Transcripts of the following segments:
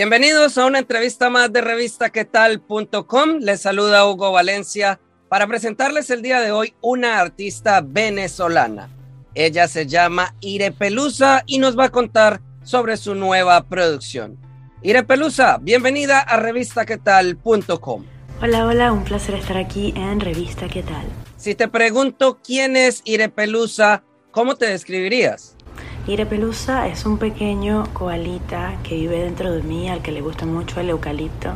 Bienvenidos a una entrevista más de revistaquetal.com. Les saluda Hugo Valencia para presentarles el día de hoy una artista venezolana. Ella se llama Ire Pelusa y nos va a contar sobre su nueva producción. Ire Pelusa, bienvenida a revistaquetal.com. Hola, hola, un placer estar aquí en Revista ¿Qué tal? Si te pregunto quién es Ire Pelusa, ¿cómo te describirías? Pelusa es un pequeño koalita que vive dentro de mí, al que le gusta mucho el eucalipto.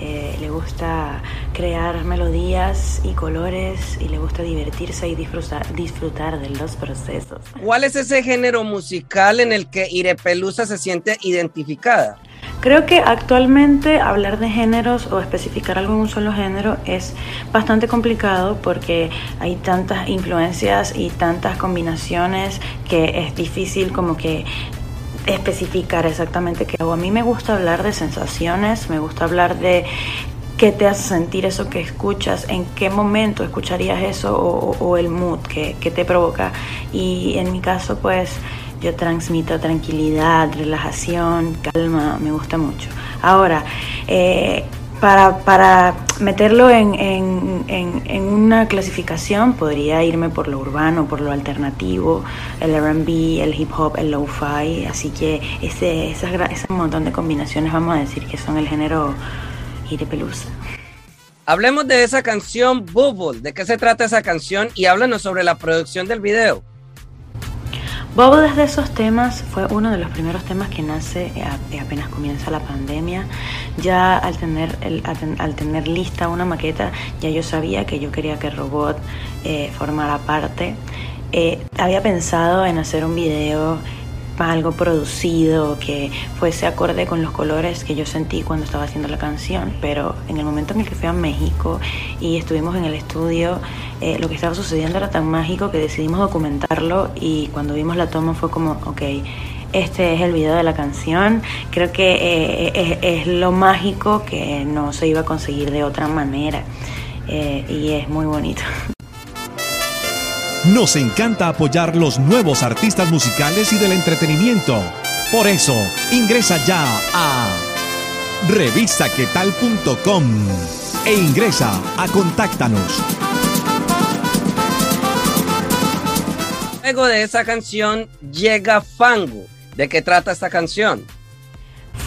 Eh, le gusta crear melodías y colores y le gusta divertirse y disfrutar, disfrutar de los procesos. ¿Cuál es ese género musical en el que Ire Pelusa se siente identificada? Creo que actualmente hablar de géneros o especificar algo en un solo género es bastante complicado porque hay tantas influencias y tantas combinaciones que es difícil como que especificar exactamente qué hago. A mí me gusta hablar de sensaciones, me gusta hablar de qué te hace sentir eso que escuchas, en qué momento escucharías eso o, el mood que, que te provoca. Y en mi caso pues yo transmito tranquilidad, relajación, calma, me gusta mucho. Ahora, eh, para, para, meterlo en, en, en, una clasificación, podría irme por lo urbano, por lo alternativo, el RB, el hip hop, el lo-fi. Así que ese, ese montón de combinaciones, vamos a decir que son el género Pelusa. Hablemos de esa canción Bubble. ¿De qué se trata esa canción? Y háblanos sobre la producción del video. Bobo desde esos temas fue uno de los primeros temas que nace eh, apenas comienza la pandemia. Ya al tener, al tener lista una maqueta, ya yo sabía que yo quería que el robot eh, formara parte. Eh, había pensado en hacer un video algo producido, que fuese acorde con los colores que yo sentí cuando estaba haciendo la canción, pero en el momento en el que fui a México y estuvimos en el estudio, eh, lo que estaba sucediendo era tan mágico que decidimos documentarlo y cuando vimos la toma fue como, ok, este es el video de la canción, creo que eh, es, lo mágico que no se iba a conseguir de otra manera eh, y es muy bonito. Nos encanta apoyar los nuevos artistas musicales y del entretenimiento. Por eso, ingresa ya a revistaquetal.com e ingresa a Contáctanos. Luego de esa canción llega Fango. ¿De qué trata esta canción?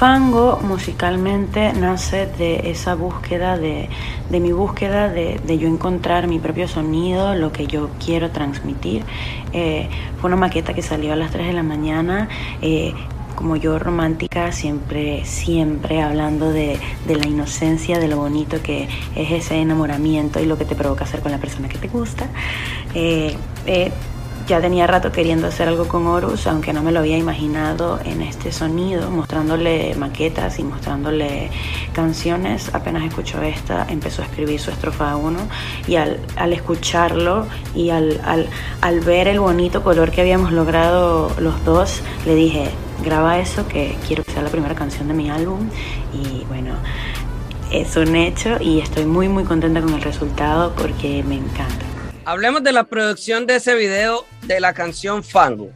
Fango musicalmente nace de esa búsqueda, de, mi búsqueda de, yo encontrar mi propio sonido, lo que yo quiero transmitir. Eh, fue una maqueta que salió a las 3 de la mañana. Eh, como yo romántica, siempre, siempre hablando de, la inocencia, de lo bonito que es ese enamoramiento y lo que te provoca hacer con la persona que te gusta. Eh, ya tenía rato queriendo hacer algo con Horus, aunque no me lo había imaginado en este sonido, mostrándole maquetas y mostrándole canciones. Apenas escuchó esta, empezó a escribir su estrofa 1 y al, escucharlo y al, al ver el bonito color que habíamos logrado los dos, le dije, graba eso que quiero que sea la primera canción de mi álbum y bueno es un hecho y estoy muy muy contenta con el resultado porque me encanta. Hablemos de la producción de ese video de la canción Fango.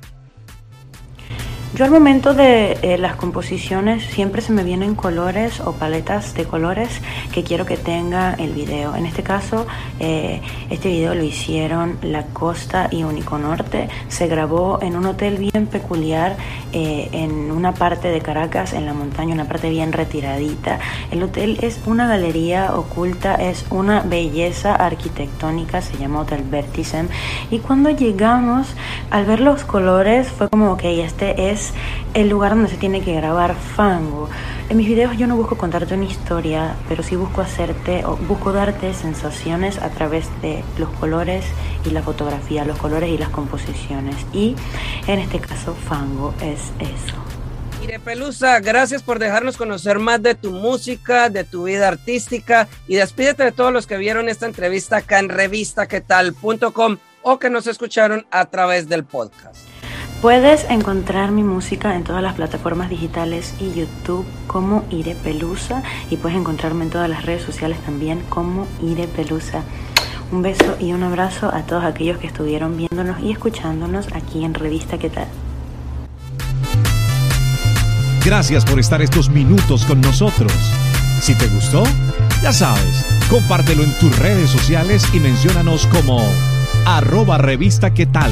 Yo al momento de eh, las composiciones siempre se me vienen colores o paletas de colores que quiero que tenga el video. En este caso, eh, este video lo hicieron La Costa y Único Norte. Se grabó en un hotel bien peculiar eh, en una parte de Caracas, en la montaña, una parte bien retiradita. El hotel es una galería oculta, es una belleza arquitectónica, se llama Hotel Vertisem. Y cuando llegamos, al ver los colores, fue como, ok, este es el lugar donde se tiene que grabar Fango. En mis videos yo no busco contarte una historia, pero sí busco hacerte o busco darte sensaciones a través de los colores y la fotografía, los colores y las composiciones. Y en este caso, Fango es eso. Ire Pelusa, gracias por dejarnos conocer más de tu música, de tu vida artística y despídete de todos los que vieron esta entrevista acá en revistaquetal.com o que nos escucharon a través del podcast. Puedes encontrar mi música en todas las plataformas digitales y YouTube como Ire Pelusa y puedes encontrarme en todas las redes sociales también como Ire Pelusa. Un beso y un abrazo a todos aquellos que estuvieron viéndonos y escuchándonos aquí en Revista ¿Qué tal? Gracias por estar estos minutos con nosotros. Si te gustó, ya sabes, compártelo en tus redes sociales y menciónanos como arroba revista qué tal.